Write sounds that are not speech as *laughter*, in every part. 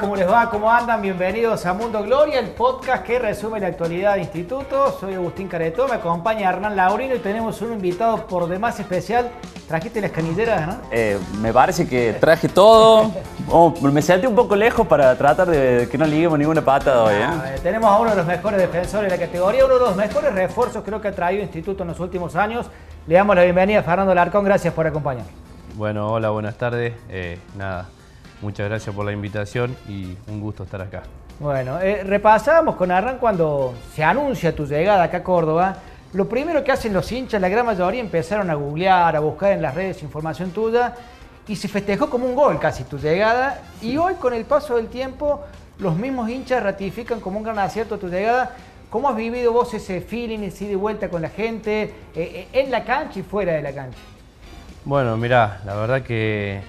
¿Cómo les va? ¿Cómo andan? Bienvenidos a Mundo Gloria, el podcast que resume la actualidad del instituto. Soy Agustín Caretó, me acompaña Hernán Laurino y tenemos un invitado por demás especial. ¿Trajiste las canilleras, no? Eh, me parece que traje todo. Oh, me senté un poco lejos para tratar de que no liguemos ninguna pata hoy. ¿eh? Ah, eh, tenemos a uno de los mejores defensores de la categoría, uno de los mejores refuerzos creo que ha traído el instituto en los últimos años. Le damos la bienvenida a Fernando Larcón, gracias por acompañarnos. Bueno, hola, buenas tardes. Eh, nada, muchas gracias por la invitación y un gusto estar acá. Bueno, eh, repasábamos con Arran cuando se anuncia tu llegada acá a Córdoba. Lo primero que hacen los hinchas, la gran mayoría, empezaron a googlear, a buscar en las redes información tuya y se festejó como un gol casi tu llegada. Y hoy, con el paso del tiempo, los mismos hinchas ratifican como un gran acierto tu llegada. ¿Cómo has vivido vos ese feeling, ese de vuelta con la gente, eh, eh, en la cancha y fuera de la cancha? Bueno, mirá, la verdad que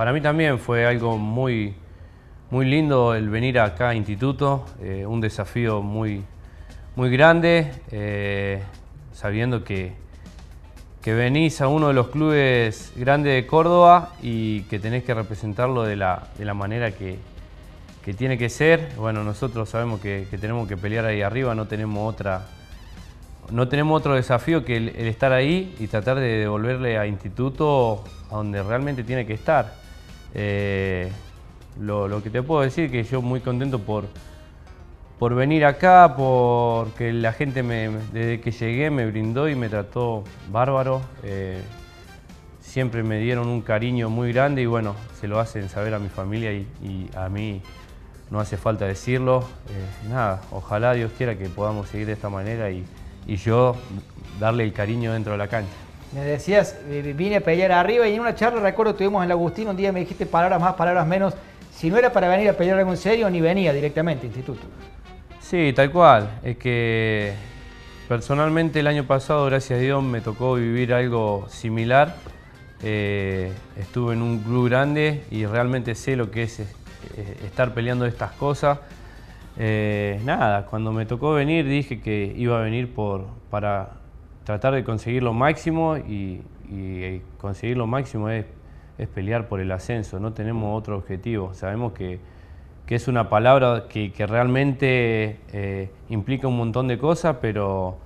para mí también fue algo muy, muy lindo el venir acá a Instituto, eh, un desafío muy, muy grande, eh, sabiendo que, que venís a uno de los clubes grandes de Córdoba y que tenés que representarlo de la, de la manera que, que tiene que ser. Bueno, nosotros sabemos que, tenemos que pelear ahí arriba, no tenemos otra, no tenemos otro desafío que el, el estar ahí y tratar de devolverle a Instituto a donde realmente tiene que estar. Eh, lo, que te puedo decir es que yo muy contento por, por venir acá, porque la gente desde que llegué me brindó y me trató bárbaro. Eh, siempre me dieron un cariño muy grande y bueno, se lo hacen saber a mi familia y, y a mí no hace falta decirlo. Eh, nada, ojalá Dios quiera que podamos seguir de esta manera y, y yo darle el cariño dentro de la cancha. Me decías, eh, vine a pelear arriba y en una charla, recuerdo, tuvimos en el Agustín, un día me dijiste palabras más, palabras menos. Si no era para venir a pelear algo en serio, ni venía directamente, instituto. Sí, tal cual. Es que personalmente el año pasado, gracias a Dios, me tocó vivir algo similar. Eh, estuve en un club grande y realmente sé lo que es eh, estar peleando estas cosas. Nada, cuando me tocó venir dije que iba a venir por, para tratar de conseguir lo máximo y, y conseguir lo máximo es, es, pelear por el ascenso, no tenemos otro objetivo. Sabemos que, que es una palabra que, que realmente eh, implica un montón de cosas, pero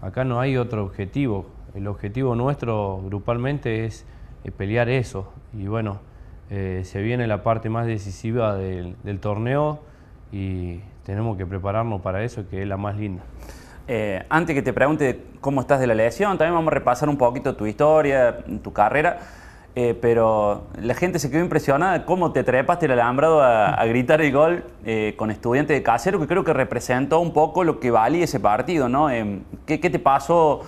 acá no hay otro objetivo. El objetivo nuestro grupalmente es, es pelear eso. Y bueno, eh, se viene la parte más decisiva del torneo y tenemos que prepararnos para eso, que es la más linda. Eh, antes que te pregunte cómo estás de la lesión, también vamos a repasar un poquito tu historia, tu carrera. Eh, pero la gente se quedó impresionada cómo te trepaste el alambrado a, gritar el gol eh, con estudiante de casero, que creo que representó un poco lo que valía ese partido, ¿no? Eh, ¿qué, ¿qué, te pasó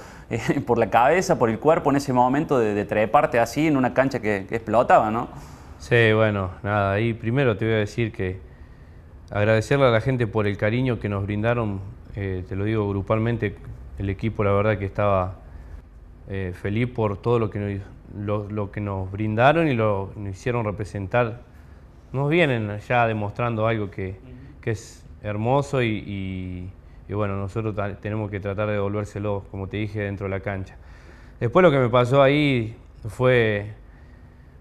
por la cabeza, por el cuerpo en ese momento de, treparte así en una cancha que, que, explotaba, ¿no? Sí, bueno, nada, ahí primero te voy a decir que agradecerle a la gente por el cariño que nos brindaron eh, te lo digo grupalmente, el equipo la verdad que estaba eh, feliz por todo lo que, nos, lo, lo, que nos brindaron y lo nos hicieron representar. Nos vienen ya demostrando algo que, que es hermoso y, y, y, bueno, nosotros tenemos que tratar de devolvérselo, como te dije, dentro de la cancha. Después lo que me pasó ahí fue,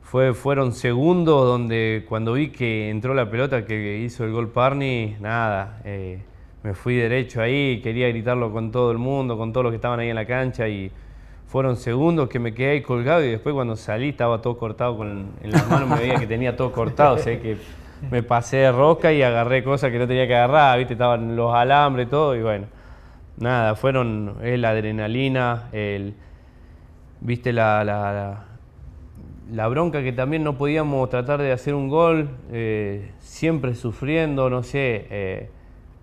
fue, fueron segundos donde cuando vi que entró la pelota que hizo el gol Parni, nada. Eh, me fui derecho ahí, quería gritarlo con todo el mundo, con todos los que estaban ahí en la cancha y fueron segundos que me quedé ahí colgado y después cuando salí estaba todo cortado con, en las manos, me veía que tenía todo cortado, o sea que me pasé de rosca y agarré cosas que no tenía que agarrar, viste, estaban los alambres y todo y bueno, nada, fueron la adrenalina, el, viste la, la, la, la, bronca que también no podíamos tratar de hacer un gol, eh, siempre sufriendo, no sé, eh,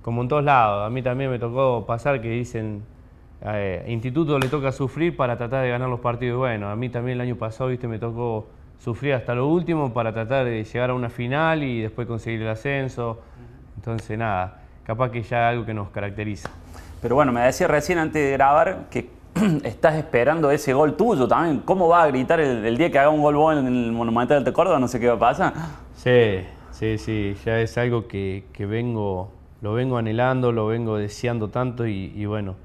como en todos lados. A mí también me tocó pasar que dicen, eh, Instituto le toca sufrir para tratar de ganar los partidos. Bueno, a mí también el año pasado, viste, me tocó sufrir hasta lo último para tratar de llegar a una final y después conseguir el ascenso. Entonces, nada, capaz que ya es algo que nos caracteriza. Pero bueno, me decía recién antes de grabar que *clears throat* estás esperando ese gol tuyo también. ¿Cómo va a gritar el, día que haga un gol vos en el Monumental de Córdoba? No sé qué va a pasar. Sí, sí, sí, ya es algo que, vengo, lo vengo anhelando, lo vengo deseando tanto y, bueno,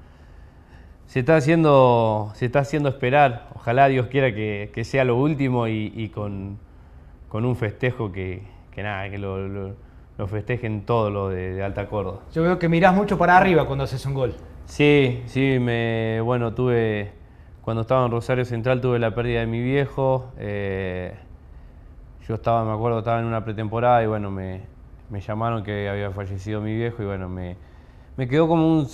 se está haciendo, se está haciendo esperar. Ojalá Dios quiera que, sea lo último y, con, un festejo que, nada, que lo, festejen todo lo de, Alta Córdoba. Yo veo que mirás mucho para arriba cuando haces un gol. Sí, sí, me, bueno, tuve, cuando estaba en Rosario Central tuve la pérdida de mi viejo. Eh, yo estaba, me acuerdo, estaba en una pretemporada y bueno, me, llamaron que había fallecido mi viejo y bueno, me, quedó como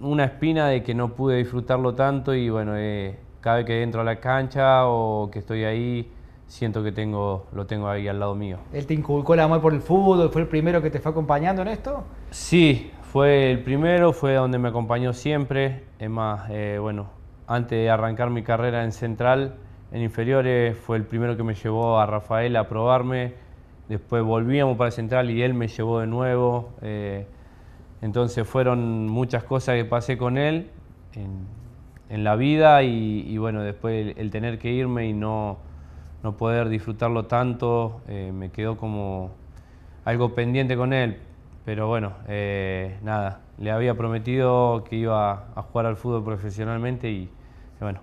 una espina de que no pude disfrutarlo tanto y bueno, eh, cada vez que entro a la cancha o que estoy ahí, siento que tengo, lo tengo ahí al lado mío. ¿Él te inculcó el amor por el fútbol? ¿Fue el primero que te fue acompañando en esto? Sí, fue el primero, fue donde me acompañó siempre. Es más, eh, bueno, antes de arrancar mi carrera en Central, en inferiores, fue el primero que me llevó a Rafael a probarme. Después volvíamos para Central y él me llevó de nuevo. Eh, entonces fueron muchas cosas que pasé con él en, la vida y, bueno, después el, tener que irme y no, no poder disfrutarlo tanto, eh, me quedó como algo pendiente con él pero bueno, eh, nada, le había prometido que iba a jugar al fútbol profesionalmente y, bueno,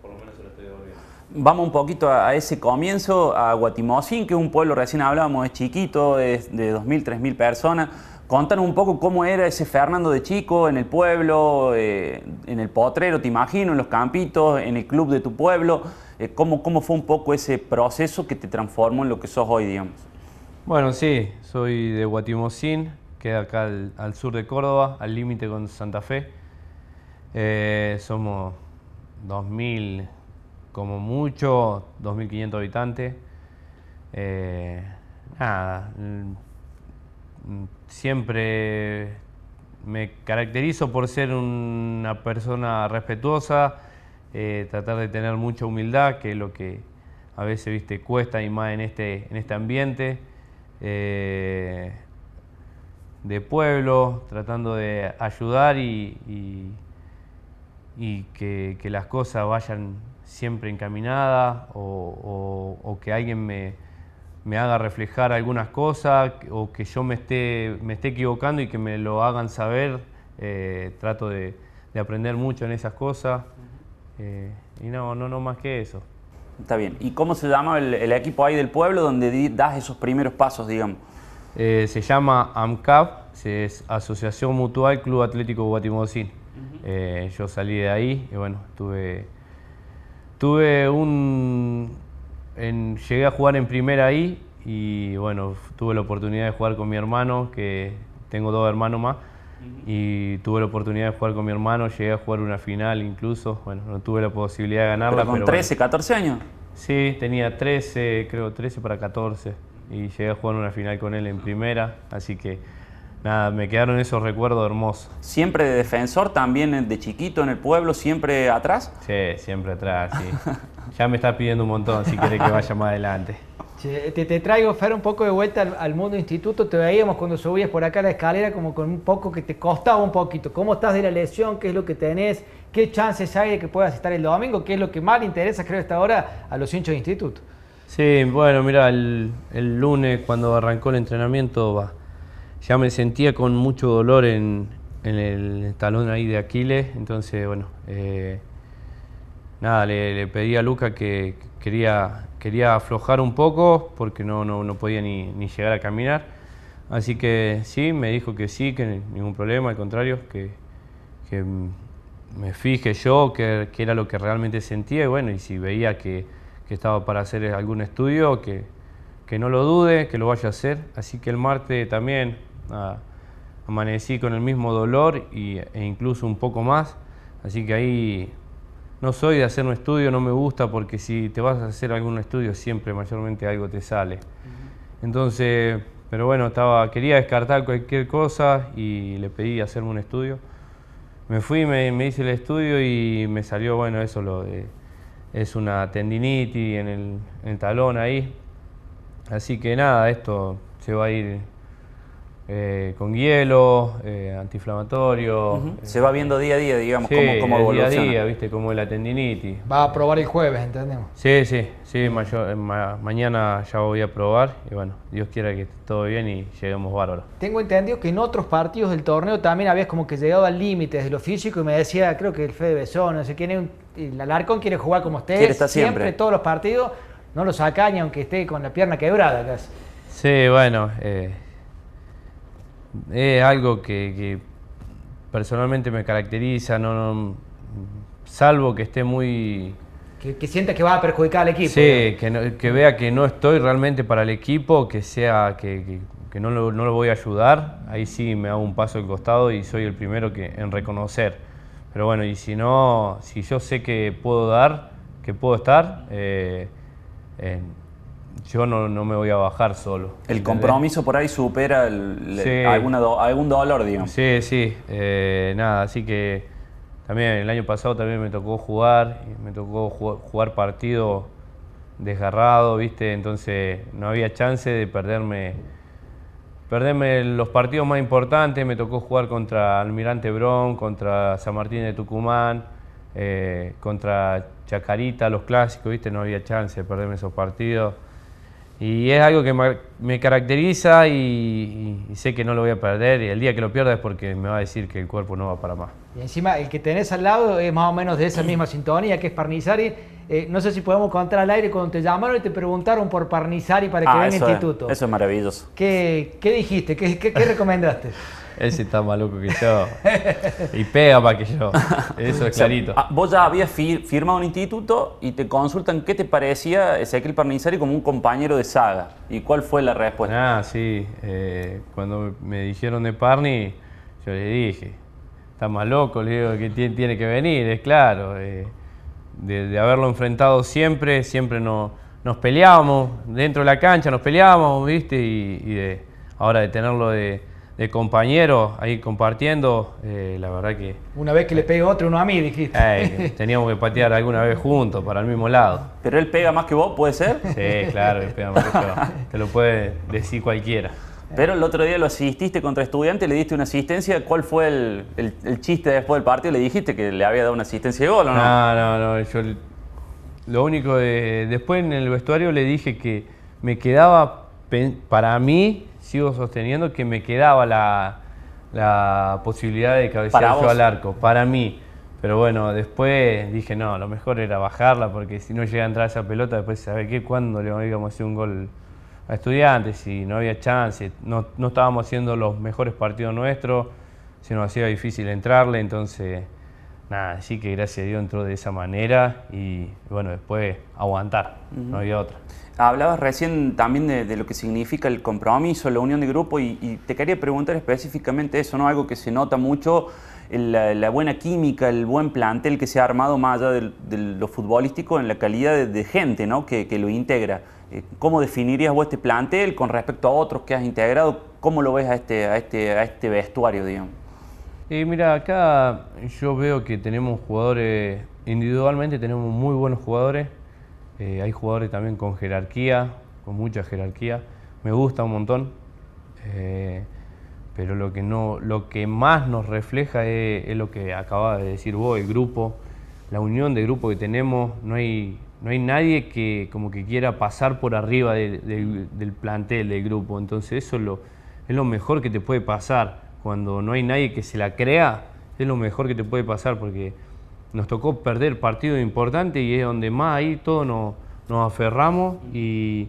por lo menos se lo estoy devolviendo. Vamos un poquito a, ese comienzo, a Guatimosín, que es un pueblo, recién hablábamos, es chiquito, es de 2.000, 3.000 personas. Contanos un poco cómo era ese Fernando de chico en el pueblo, eh, en el potrero, te imagino, en los campitos, en el club de tu pueblo. Eh, cómo, ¿Cómo fue un poco ese proceso que te transformó en lo que sos hoy, digamos? Bueno, sí, soy de Guatimosín, queda acá al, sur de Córdoba, al límite con Santa Fe. Eh, somos 2.000, como mucho, 2.500 habitantes. Eh, nada, mm, siempre me caracterizo por ser una persona respetuosa, eh, tratar de tener mucha humildad, que es lo que a veces viste cuesta y más en este, en este ambiente. Eh, de pueblo, tratando de ayudar y, y, que, las cosas vayan siempre encaminadas o, que alguien me, haga reflejar algunas cosas o que yo me esté, me esté equivocando y que me lo hagan saber. Eh, trato de, aprender mucho en esas cosas eh, y no, no, no más que eso. Está bien. ¿Y cómo se llama el, equipo ahí del pueblo donde das esos primeros pasos, digamos? Eh, se llama AMCAP, es Asociación Mutual Club Atlético Guatimodocín. Yo salí de ahí y bueno, tuve, tuve un... llegué a jugar en primera ahí y bueno, tuve la oportunidad de jugar con mi hermano, que tengo dos hermanos más, y tuve la oportunidad de jugar con mi hermano, llegué a jugar una final incluso, bueno, no tuve la posibilidad de ganarla. ¿Pero con 13, 14 años? Sí, tenía 13, creo 13 para 14, y llegué a jugar una final con él en primera, así que nada, me quedaron esos recuerdos hermosos. ¿Siempre de defensor, también de chiquito en el pueblo, siempre atrás? Sí, siempre atrás, sí. *laughs* ya me está pidiendo un montón si quiere que vaya más adelante. Te, traigo, Fer, un poco de vuelta al, mundo instituto. Te veíamos cuando subías por acá la escalera como con un poco que te costaba un poquito. ¿Cómo estás de la lesión? ¿Qué es lo que tenés? ¿Qué chances hay de que puedas estar el domingo? ¿Qué es lo que más le interesa, creo, esta hora a los hinchas de instituto? Sí, bueno, mira, el, lunes cuando arrancó el entrenamiento ya me sentía con mucho dolor en, el talón ahí de Aquiles. Entonces, bueno, eh, nada, le, pedí a Luca que quería quería aflojar un poco porque no, no, podía ni, llegar a caminar. Así que sí, me dijo que sí, que ningún problema, al contrario, que, me fije yo que, era lo que realmente sentía y bueno, y si veía que, estaba para hacer algún estudio, que, no lo dude, que lo vaya a hacer. Así que el martes también amanecí con el mismo dolor y, e incluso un poco más. Así que ahí no soy de hacer un estudio, no me gusta porque si te vas a hacer algún estudio siempre mayormente algo te sale. Entonces, pero bueno, estaba, quería descartar cualquier cosa y le pedí hacerme un estudio. Me fui, me, hice el estudio y me salió, bueno, eso lo de, es una tendinitis en el, talón ahí. Así que nada, esto se va a ir eh, con hielo, eh, antiinflamatorio. Ujú. Se va viendo día a día, digamos, Sí, cómo, cómo el día a evoluciona. día, viste, como la tendinitis. Va a probar el jueves, entendemos. Sí, sí, sí, mayo- eh, ma- mañana ya voy a probar y bueno, Dios quiera que esté todo bien y lleguemos bárbaro. Tengo entendido que en otros partidos del torneo también habías como que llegado al límite de lo físico y me decía, creo que el Fede Besón, no sé quién es, un- el Alarcón quiere jugar como Quiere estar siempre. todos los partidos, no lo saca ni aunque esté con la pierna quebrada casi. Sí, bueno, eh, es algo que, que personalmente me caracteriza, no, no- salvo que esté muy... Que, que sienta que va a perjudicar al equipo. Sí, que, no- que vea que no estoy realmente para el equipo, que sea que, que- no, lo, no lo voy a ayudar, ahí sí me hago un paso al costado y soy el primero que, en reconocer. Pero bueno, y si no, si yo sé que puedo dar, que puedo estar, eh, eh, yo no, no me voy a bajar solo. El ¿entendés? compromiso por ahí supera el- alguna do- algún dolor, digamos. Sí, sí, eh, nada, así que también el año pasado también me tocó jugar, me tocó ju- jugar partido desgarrado, ¿viste? Entonces no había chance de perderme, perderme los partidos más importantes, me tocó jugar contra Almirante Brón, contra San Martín de Tucumán, eh, contra Chacarita, los clásicos, ¿viste? No había chance de perderme esos partidos. Y es algo que me, caracteriza y- y sé que no lo voy a perder. Y el día que lo pierda es porque me va a decir que el cuerpo no va para más. Y encima el que tenés al lado es más o menos de esa misma sintonía que es Parnizari. Eh, no sé si podemos contar al aire cuando te llamaron y te preguntaron por Parnizari para que Ah, venga eso, al es, instituto. eso es maravilloso. ¿Qué, qué dijiste? ¿Qué, qué, qué recomendaste? *laughs* Ese está más loco que yo. Y pega más que yo. Eso es *laughs* clarito. Ah, vos ya habías fir- firmado un instituto y te consultan qué te parecía Ezequiel Parnizari como un compañero de saga. ¿Y cuál fue la respuesta? Ah, sí. eh, cuando me dijeron de Parni, yo le dije, está más loco, le digo que tiene, tiene que venir, es claro. eh, de, de haberlo enfrentado siempre, siempre no- nos peleábamos, dentro de la cancha nos peleábamos, ¿viste? Y, y de, ahora de tenerlo de, de compañero ahí compartiendo, eh, la verdad que Una vez que le pegue otro, uno a mí, dijiste. eh, teníamos que patear alguna vez juntos para el mismo lado. ¿Pero él pega más que vos, puede ser? Sí, claro, que pega más que yo. *laughs* te lo puede decir cualquiera. Pero el otro día lo asististe contra estudiantes, le diste una asistencia. ¿Cuál fue el, el- el chiste después del partido? ¿Le dijiste que le había dado una asistencia de gol o no? No, no, no. Yo lo único de, después en el vestuario le dije que me quedaba, para mí, sigo sosteniendo que me quedaba la, la posibilidad de cabecear yo al arco, para mí. Pero bueno, después dije, no, lo mejor era bajarla porque si no llega a entrar esa pelota, después, ¿sabe qué? ¿Cuándo le íbamos a hacer un gol a estudiantes? Si no había chance, no, no estábamos haciendo los mejores partidos nuestros, se nos hacía difícil entrarle, entonces nada, sí que gracias a Dios entró de esa manera y bueno, después aguantar, no había otra. Hablabas recién también de, de lo que significa el compromiso, la unión de grupo y, y te quería preguntar específicamente eso, ¿no? Algo que se nota mucho, la, la buena química, el buen plantel que se ha armado más allá del- de, lo futbolístico en la calidad de, de gente, ¿no? Que, que lo integra. Eh, ¿Cómo definirías vos este plantel con respecto a otros que has integrado? ¿Cómo lo ves a este, este, este vestuario, digamos? Mira, acá yo veo que tenemos jugadores, individualmente tenemos muy buenos jugadores, eh, hay jugadores también con jerarquía, con mucha jerarquía, me gusta un montón, eh, pero lo que, no, lo que más nos refleja es, es lo que acabas de decir vos, el grupo, la unión de grupo que tenemos, no hay, no hay nadie que como que quiera pasar por arriba de- de- del plantel, del grupo, entonces eso es lo, mejor que te puede pasar, cuando no hay nadie que se la crea, es lo mejor que te puede pasar porque nos tocó perder partidos importantes y es donde más ahí todos nos, nos aferramos. Y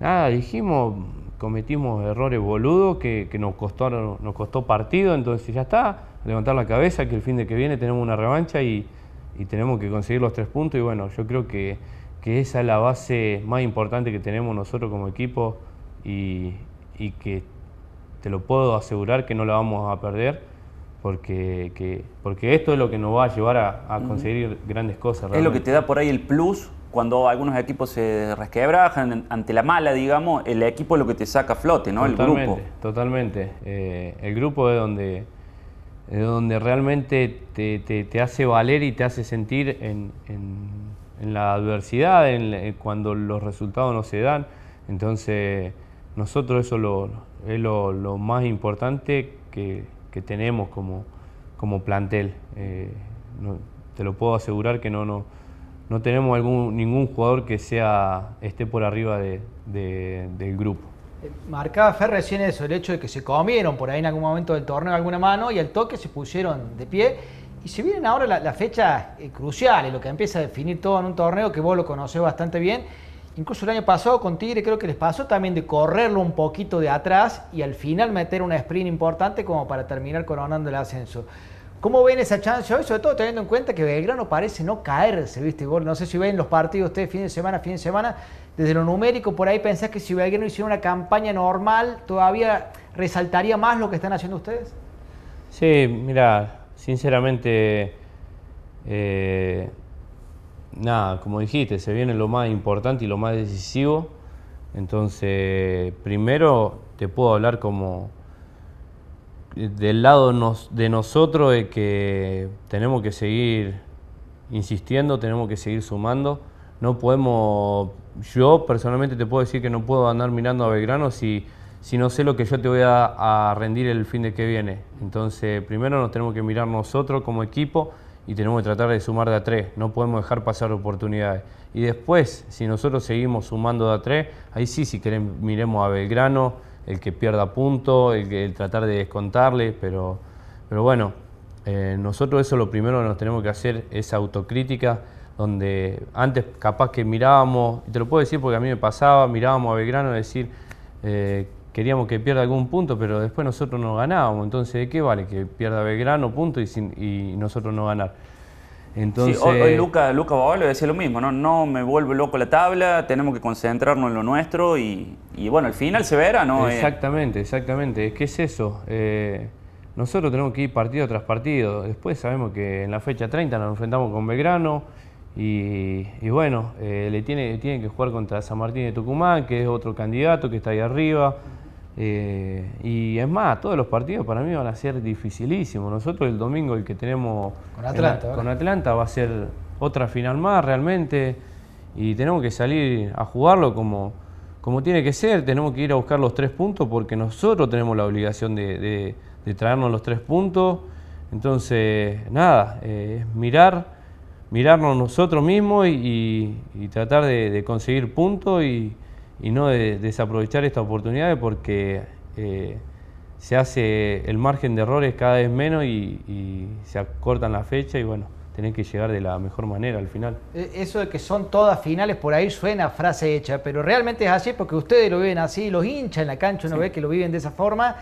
nada, dijimos, cometimos errores boludos que, nos, costó, nos costó partido, entonces ya está, levantar la cabeza que el fin de que viene tenemos una revancha y, y tenemos que conseguir los tres puntos y bueno, yo creo que, que esa es la base más importante que tenemos nosotros como equipo y, y que te lo puedo asegurar que no la vamos a perder porque, que- porque esto es lo que nos va a llevar a, a conseguir grandes cosas. Es lo que te da por ahí el plus cuando algunos equipos se resquebrajan ante la mala, digamos, el equipo es lo que te saca a flote, ¿no? El Totalmente, grupo. Totalmente. Eh, el grupo es donde, donde realmente te, te- te hace valer y te hace sentir en, en- la adversidad, en en cuando los resultados no se dan. Entonces, nosotros eso lo, es lo, más importante que, tenemos como, como plantel. Eh, te lo puedo asegurar que no, no, no tenemos algún, ningún jugador que sea, esté por arriba del grupo. Marcaba Fer recién eso, el hecho de que se comieron por ahí en algún momento del torneo alguna mano y al toque se pusieron de pie. Y se vienen ahora las la fechas eh, cruciales, lo que empieza a definir todo en un torneo que vos lo conocés bastante bien. Incluso el año pasado con Tigre creo que les pasó también de correrlo un poquito de atrás y al final meter una sprint importante como para terminar coronando el ascenso. ¿Cómo ven esa chance hoy? Sobre todo teniendo en cuenta que Belgrano parece no caerse, ¿viste? No sé si ven los partidos ustedes fin de semana, fin de semana. Desde lo numérico, por ahí pensás que si Belgrano hiciera una campaña normal, ¿todavía resaltaría más lo que están haciendo ustedes? Sí, mira, sinceramente, eh, nada, como dijiste, se viene lo más importante y lo más decisivo. Entonces, primero te puedo hablar como del lado de nosotros de que tenemos que seguir insistiendo, tenemos que seguir sumando. No podemos, yo personalmente te puedo decir que no puedo andar mirando a Belgrano si, si no sé lo que yo te voy a, rendir el fin de que viene. Entonces, primero nos tenemos que mirar nosotros como equipo y tenemos que tratar de sumar de a tres. No podemos dejar pasar oportunidades. Y después, si nosotros seguimos sumando de a tres, ahí sí, si queremos, miremos a Belgrano el que pierda punto, el, el tratar de descontarle, pero, pero bueno, eh, nosotros eso lo primero que nos tenemos que hacer es autocrítica, donde antes capaz que mirábamos, y te lo puedo decir porque a mí me pasaba, mirábamos a Belgrano y decir, eh, queríamos que pierda algún punto, pero después nosotros no ganábamos, entonces ¿de qué vale que pierda Belgrano punto y, y nosotros no ganar? Entonces... hoy, Luca, Luca decía lo mismo, ¿no? no me vuelve loco la tabla, tenemos que concentrarnos en lo nuestro y, bueno, al final se verá, ¿no? Eh, exactamente, exactamente, es que es eso. Eh, nosotros tenemos que ir partido tras partido, después sabemos que en la fecha 30 nos enfrentamos con Belgrano y, bueno, eh, le tiene, tiene que jugar contra San Martín de Tucumán, que es otro candidato que está ahí arriba. Eh, y es más, todos los partidos para mí van a ser dificilísimos. Nosotros el domingo el que tenemos con Atlanta, con Atlanta va a ser otra final más realmente y tenemos que salir a jugarlo como, como tiene que ser. Tenemos que ir a buscar los tres puntos porque nosotros tenemos la obligación de, traernos los tres puntos. Entonces, nada, eh, mirar, mirarnos nosotros mismos y, tratar de, conseguir puntos y y no de, desaprovechar esta oportunidad porque eh, se hace el margen de errores cada vez menos y, se acortan la fecha y bueno, tenés que llegar de la mejor manera al final. E, eso de que son todas finales por ahí suena frase hecha, pero realmente es así porque ustedes lo viven así, los hinchas en la cancha uno ve que lo viven de esa forma.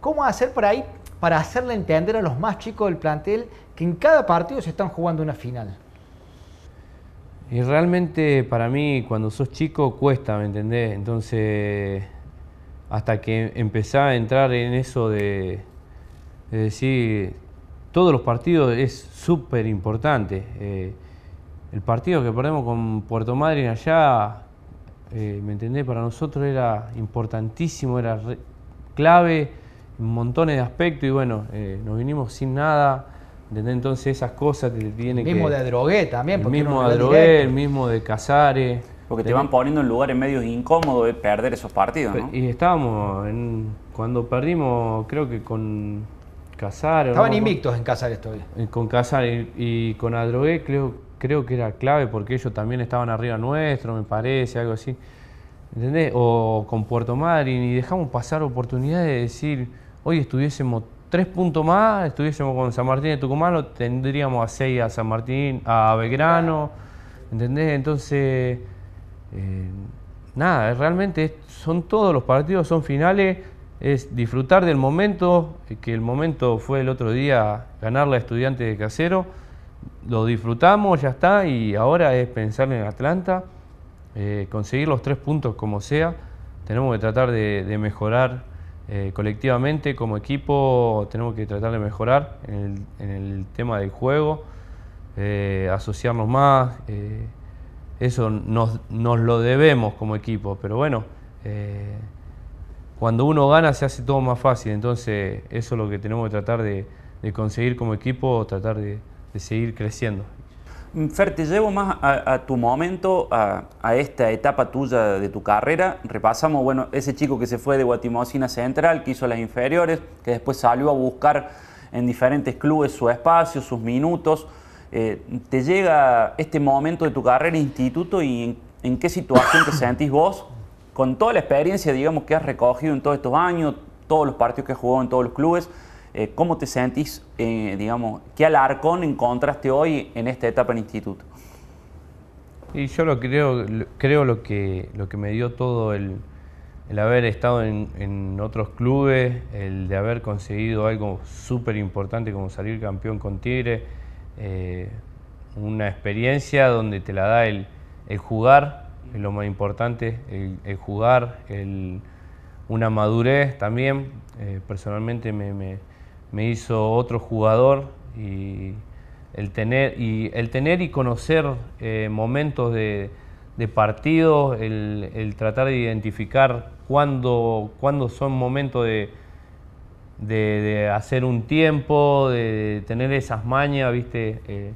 ¿Cómo hacer por ahí para hacerle entender a los más chicos del plantel que en cada partido se están jugando una final? Y realmente para mí cuando sos chico cuesta, ¿me entendés? Entonces, hasta que empezaba a entrar en eso de, decir, todos los partidos es súper importante. Eh, el partido que perdemos con Puerto Madryn allá, eh, ¿me entendés? Para nosotros era importantísimo, era clave en montones de aspectos y bueno, eh, nos vinimos sin nada entonces esas cosas te tienen que... El mismo de Drogué también. El mismo de Adrogué, el mismo de Casares. Porque te van poniendo en lugares medios incómodos de perder esos partidos, ¿no? Y estábamos, en, cuando perdimos, creo que con Casares... Estaban invictos en Casares todavía. Eh, con Casares y, con Adrogué creo, creo que era clave porque ellos también estaban arriba nuestro, me parece, algo así. ¿Entendés? O con Puerto Madryn y dejamos pasar oportunidades de decir, hoy estuviésemos tres puntos más, estuviésemos con San Martín de Tucumán, lo tendríamos a seis a San Martín, a Belgrano, ¿entendés? Entonces, eh, nada, realmente son todos los partidos, son finales, es disfrutar del momento, que el momento fue el otro día ganar la estudiante de casero, lo disfrutamos, ya está, y ahora es pensar en Atlanta, eh, conseguir los tres puntos como sea, tenemos que tratar de mejorar eh, colectivamente, como equipo, tenemos que tratar de mejorar en el, tema del juego, eh, asociarnos más. Eh, eso nos, lo debemos como equipo, pero bueno, cuando uno gana se hace todo más fácil, entonces eso es lo que tenemos que tratar de, conseguir como equipo, tratar de seguir creciendo. Fer, te llevo más a, tu momento, a, esta etapa tuya de tu carrera. Repasamos, bueno, ese chico que se fue de Guatimocina Central, que hizo las inferiores, que después salió a buscar en diferentes clubes su espacio, sus minutos. Eh, ¿Te llega este momento de tu carrera instituto y en, qué situación te sentís vos con toda la experiencia, digamos, que has recogido en todos estos años, todos los partidos que has jugado en todos los clubes? Eh, ¿Cómo te sentís, eh, digamos, qué alarcón encontraste hoy en esta etapa en instituto? Y yo lo creo, creo lo que, lo que me dio todo el, haber estado en, otros clubes, el de haber conseguido algo súper importante como salir campeón con Tigre, eh, una experiencia donde te la da el, jugar, es lo más importante, el, jugar, una madurez también, personalmente me me hizo otro jugador y el tener y, el tener y conocer eh, momentos de, partido, el, tratar de identificar cuándo, son momentos de, de, hacer un tiempo, de tener esas mañas, ¿viste? Eh,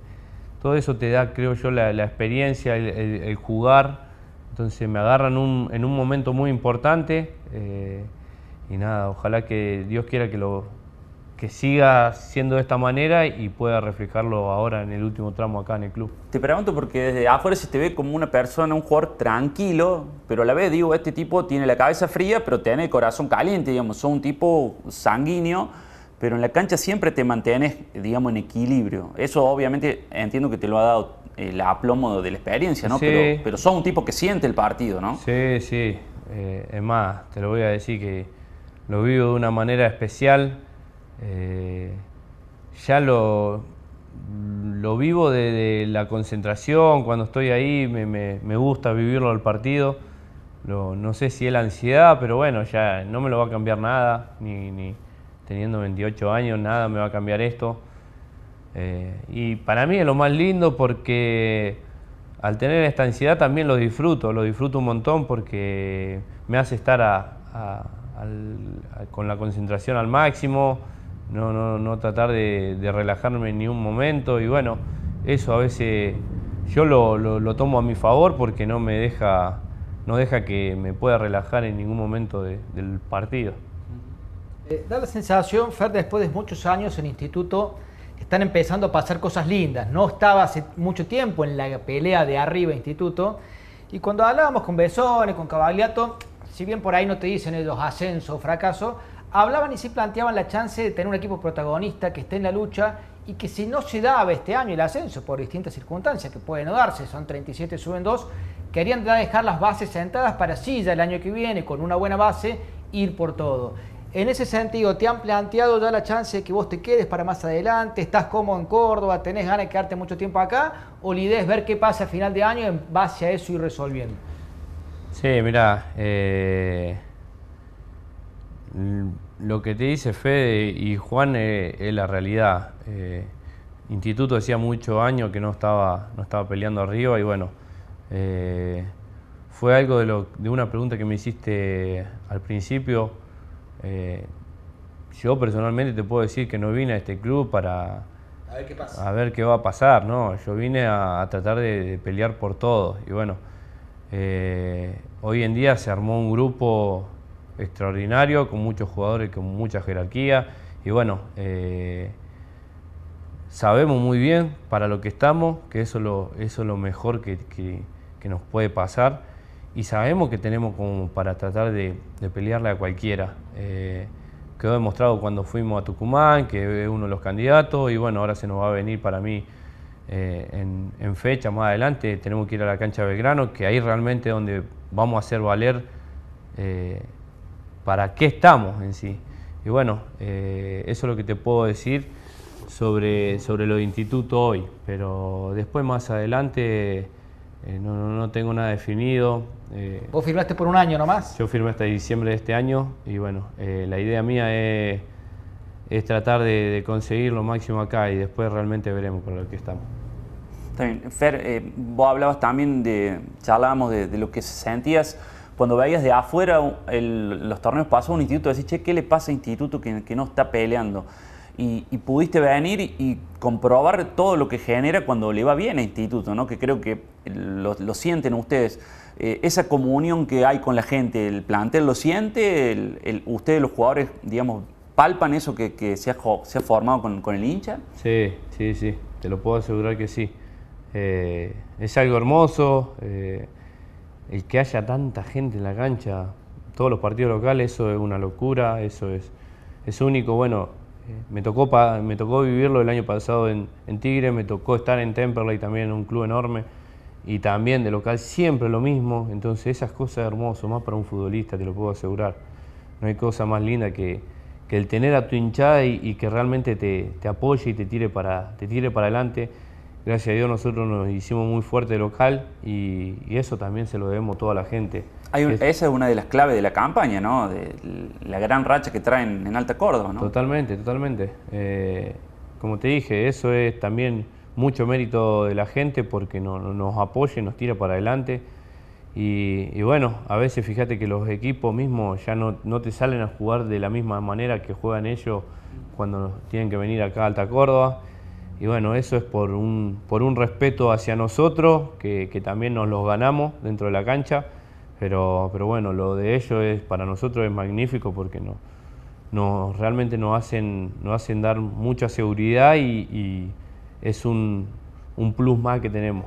todo eso te da, creo yo, la, experiencia, el, jugar. Entonces me agarran en un momento muy importante eh, y nada, ojalá que Dios quiera que lo, que siga siendo de esta manera y pueda reflejarlo ahora en el último tramo acá en el club. Te pregunto porque desde afuera se te ve como una persona, un jugador tranquilo, pero a la vez digo, este tipo tiene la cabeza fría, pero tiene el corazón caliente, digamos, son un tipo sanguíneo, pero en la cancha siempre te mantienes, digamos, en equilibrio. Eso obviamente entiendo que te lo ha dado el aplomo de la experiencia, ¿no? Pero, pero sos un tipo que siente el partido, ¿no? Sí, sí. Eh, es más, te lo voy a decir que lo vivo de una manera especial eh, ya lo, lo vivo de, la concentración, cuando estoy ahí me, gusta vivirlo al partido. no sé si es la ansiedad, pero bueno, ya no me lo va a cambiar nada, ni, teniendo 28 años, nada me va a cambiar esto. Eh, y para mí es lo más lindo porque al tener esta ansiedad también lo disfruto, lo disfruto un montón porque me hace estar con la concentración al máximo, no, no, no tratar de, relajarme en ningún momento y bueno, eso a veces yo lo, tomo a mi favor porque no me deja, no deja que me pueda relajar en ningún momento del partido. Eh, da la sensación, Fer, después de muchos años en instituto, están empezando a pasar cosas lindas. No estaba hace mucho tiempo en la pelea de arriba instituto. Y cuando hablábamos con Besones, con Cavagliato, si bien por ahí no te dicen ellos ascenso o fracaso, hablaban y sí planteaban la chance de tener un equipo protagonista que esté en la lucha y que si no se daba este año el ascenso por distintas circunstancias que pueden no darse, son 37, suben 2, querían dejar las bases sentadas para sí ya el año que viene, con una buena base, ir por todo. En ese sentido, ¿te han planteado ya la chance de que vos te quedes para más adelante? ¿Estás cómodo en Córdoba? ¿Tenés ganas de quedarte mucho tiempo acá? ¿O la idea es ver qué pasa a final de año en base a eso y resolviendo? Sí, mira, eh, lo que te dice Fede y Juan eh, es, la realidad. Eh, Instituto decía muchos años que no estaba, no estaba peleando arriba y bueno, eh, fue algo de, lo, de, una pregunta que me hiciste al principio. yo personalmente te puedo decir que no vine a este club para a ver qué, pasa. A ver qué va a pasar, ¿no? Yo vine a, tratar de, de, pelear por todo y bueno, hoy en día se armó un grupo extraordinario, con muchos jugadores con mucha jerarquía. Y bueno, eh, sabemos muy bien para lo que estamos, que eso es lo, eso lo mejor que, nos puede pasar. Y sabemos que tenemos como para tratar de, pelearle a cualquiera. Eh, quedó demostrado cuando fuimos a Tucumán, que es uno de los candidatos, y bueno, ahora se nos va a venir para mí eh, en, fecha más adelante. Tenemos que ir a la cancha de Belgrano, que ahí realmente es donde vamos a hacer valer para qué estamos en sí. Y bueno, eh, eso es lo que te puedo decir sobre, sobre lo de instituto hoy, pero después más adelante eh, no, tengo nada definido. Eh, ¿Vos firmaste por un año nomás? Yo firmé hasta diciembre de este año y bueno, la idea mía es, es tratar de, conseguir lo máximo acá y después realmente veremos por lo que estamos. Está bien. Fer, vos hablabas también de, charlábamos de, de lo que sentías cuando veías de afuera los torneos pasados un instituto, decís, che, ¿qué le pasa a instituto que, no está peleando? y, pudiste venir y, comprobar todo lo que genera cuando le va bien a Instituto, ¿no? que creo que lo, sienten ustedes. Eh, esa comunión que hay con la gente, el plantel lo siente, ustedes los jugadores, digamos, palpan eso que, se, ha, formado con, el hincha. Sí, sí, sí, te lo puedo asegurar que sí. Eh, es algo hermoso, eh, el que haya tanta gente en la cancha, todos los partidos locales, eso es una locura, eso es, es único. Bueno, me tocó, me tocó vivirlo el año pasado en, Tigre, me tocó estar en Temperley también, en un club enorme, y también de local siempre lo mismo. Entonces esas cosas hermosas, más para un futbolista, te lo puedo asegurar. No hay cosa más linda que, el tener a tu hinchada y, que realmente te, apoye y te tire, para, te tire para adelante. Gracias a Dios nosotros nos hicimos muy fuerte local y, y eso también se lo debemos a toda la gente esa es una de las claves de la campaña, ¿no? De la gran racha que traen en Alta Córdoba, ¿no? Totalmente, totalmente. Eh, como te dije, eso es también mucho mérito de la gente porque nos apoya y nos tira para adelante. Y, bueno, a veces fíjate que los equipos mismos ya no, te salen a jugar de la misma manera que juegan ellos cuando tienen que venir acá a Alta Córdoba. Y bueno, eso es por un, por un respeto hacia nosotros, que, que también nos los ganamos dentro de la cancha pero, pero bueno, lo de ellos es, para nosotros es magnífico porque no, realmente nos hacen, nos hacen dar mucha seguridad y, es un, un, plus más que tenemos.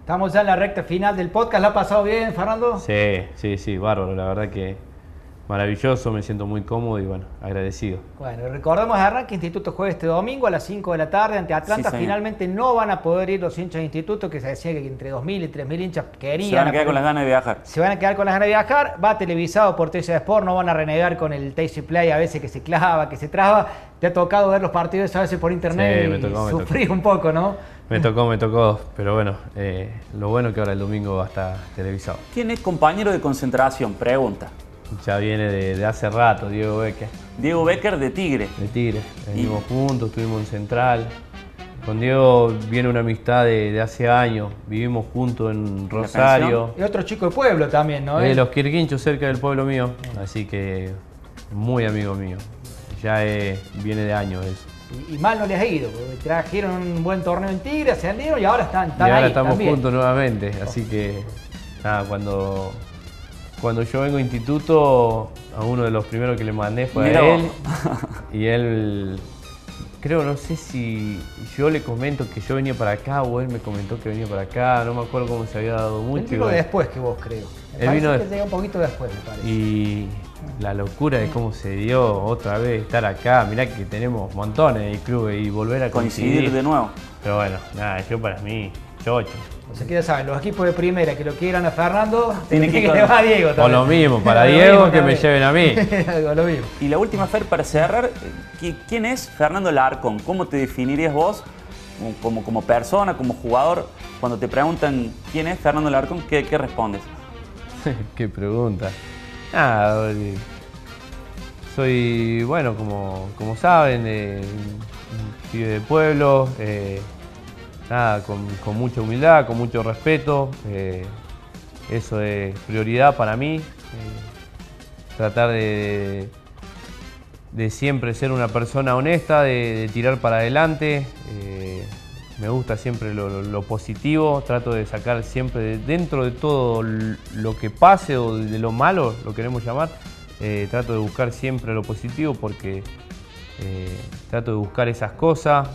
Estamos ya en la recta final del podcast. ¿La ha pasado bien, Fernando? Sí, sí, sí, bárbaro. La verdad que maravilloso, me siento muy cómodo y bueno, agradecido. Bueno, recordamos arranque Instituto juega este domingo a las 5 de la tarde ante Atlanta. Finalmente no van a poder ir los hinchas de Instituto, que se decía que entre 2.000 y 3.000 hinchas querían. Se van a quedar con las ganas de viajar. Se van a quedar con las ganas de viajar. Va televisado por TC Sport, no van a renegar con el Tasty Play a veces que se clava, que se traba. Te ha tocado ver los partidos a veces por internet y sufrir un poco, ¿no? Me tocó, me tocó, pero bueno, eh, lo bueno es que ahora el domingo va a estar televisado. ¿Quién es compañero de concentración? Pregunta. Ya viene de, hace rato, Diego Becker. Diego Becker de Tigre. De Tigre. Venimos juntos, estuvimos en Central. Con Diego viene una amistad de, hace años. Vivimos juntos en Rosario. Y otro chico de pueblo también, ¿no? De los Quirquinchos, cerca del pueblo mío. Así que muy amigo mío. Ya viene de años eso. Y, mal no les ha ido, porque trajeron un buen torneo en Tigre, se ascendieron y ahora están, están y ahora estamos juntos nuevamente. Así que, nada, cuando cuando yo vengo a instituto, a uno de los primeros que le mandé fue a él. y él, creo, no sé si yo le comento que yo venía para acá o él me comentó que venía para acá, no me acuerdo cómo se había dado mucho. Él vino después que vos, creo. él vino que un poquito después, me parece. Y la locura de cómo se dio otra vez estar acá. Mirá que tenemos montones de clubes y volver a coincidir. coincidir de nuevo. Pero bueno, nada, yo para mí, chocho. O sea, que ya saben, los equipos de primera que lo quieran a Fernando, tienen *laughs* que, ir a Diego también. O lo mismo, para *laughs* Diego que me lleven a mí. *laughs* lo mismo. Y la última, Fer, para cerrar, ¿quién es Fernando Larcón? ¿Cómo te definirías vos como, como persona, como jugador? Cuando te preguntan quién es Fernando Larcón, ¿qué, qué respondes? qué pregunta. Ah, soy, bueno, como, como saben, eh, de pueblo. Eh, nada, con, mucha humildad, con mucho respeto. Eh, eso es prioridad para mí. Eh, tratar de, de, siempre ser una persona honesta, de, tirar para adelante. Eh, me gusta siempre lo, positivo, trato de sacar siempre dentro de todo lo que pase o de lo malo, lo queremos llamar, trato de buscar siempre lo positivo porque trato de buscar esas cosas.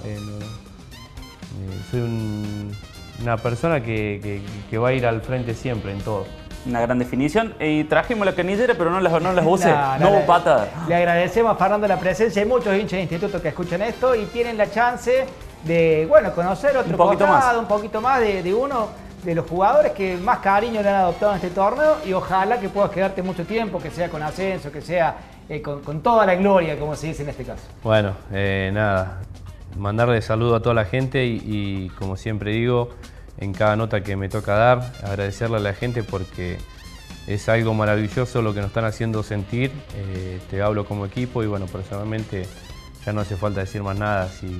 Soy una persona que, va a ir al frente siempre en todo. Una gran definición. Y trajimos la canillera, pero no las, no las *laughs* usé. no, hubo pata. Le agradecemos a Fernando la presencia. Hay muchos hinchas de instituto que escuchan esto y tienen la chance de, bueno, conocer otro un poquito más, un poquito más de, uno de los jugadores que más cariño le han adoptado en este torneo y ojalá que puedas quedarte mucho tiempo, que sea con ascenso, que sea eh, con, toda la gloria, como se dice en este caso. Bueno, eh, nada, mandarle saludo a toda la gente y, como siempre digo, en cada nota que me toca dar, agradecerle a la gente porque es algo maravilloso lo que nos están haciendo sentir. Eh, te hablo como equipo y bueno, personalmente ya no hace falta decir más nada. Si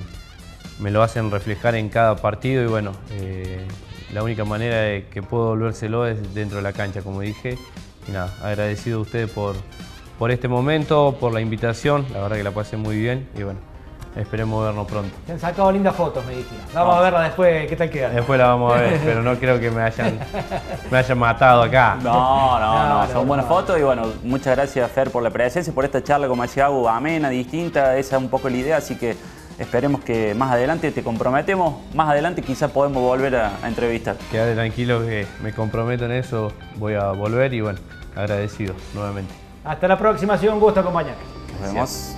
me lo hacen reflejar en cada partido y bueno, eh, la única manera de que puedo volvérselo es dentro de la cancha, como dije. Y nada, agradecido a ustedes por, por este momento, por la invitación. La verdad que la pasé muy bien y bueno, esperemos vernos pronto. Se han sacado lindas fotos, me dijiste. Vamos a verla después, ¿qué tal queda? Después la vamos a ver, *laughs* pero no creo que me hayan, *laughs* me hayan matado acá. No, no, no, No, son buenas fotos y bueno, muchas gracias Fer por la presencia, por esta charla, como decía Agu, amena, distinta, esa es un poco la idea, así que esperemos que más adelante te comprometemos, más adelante quizás podemos volver a, a entrevistar. Quédate tranquilo que me comprometo en eso, voy a volver y bueno, agradecido nuevamente. Hasta la próxima, ha sido un gusto acompañar. Nos vemos.